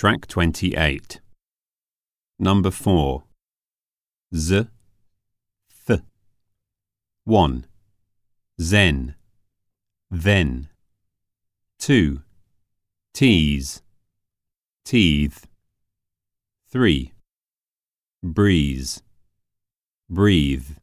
Track 28. Number 4. Z, th. 1. Zen, then. 2. Tease, teeth. 3. Breeze, breathe.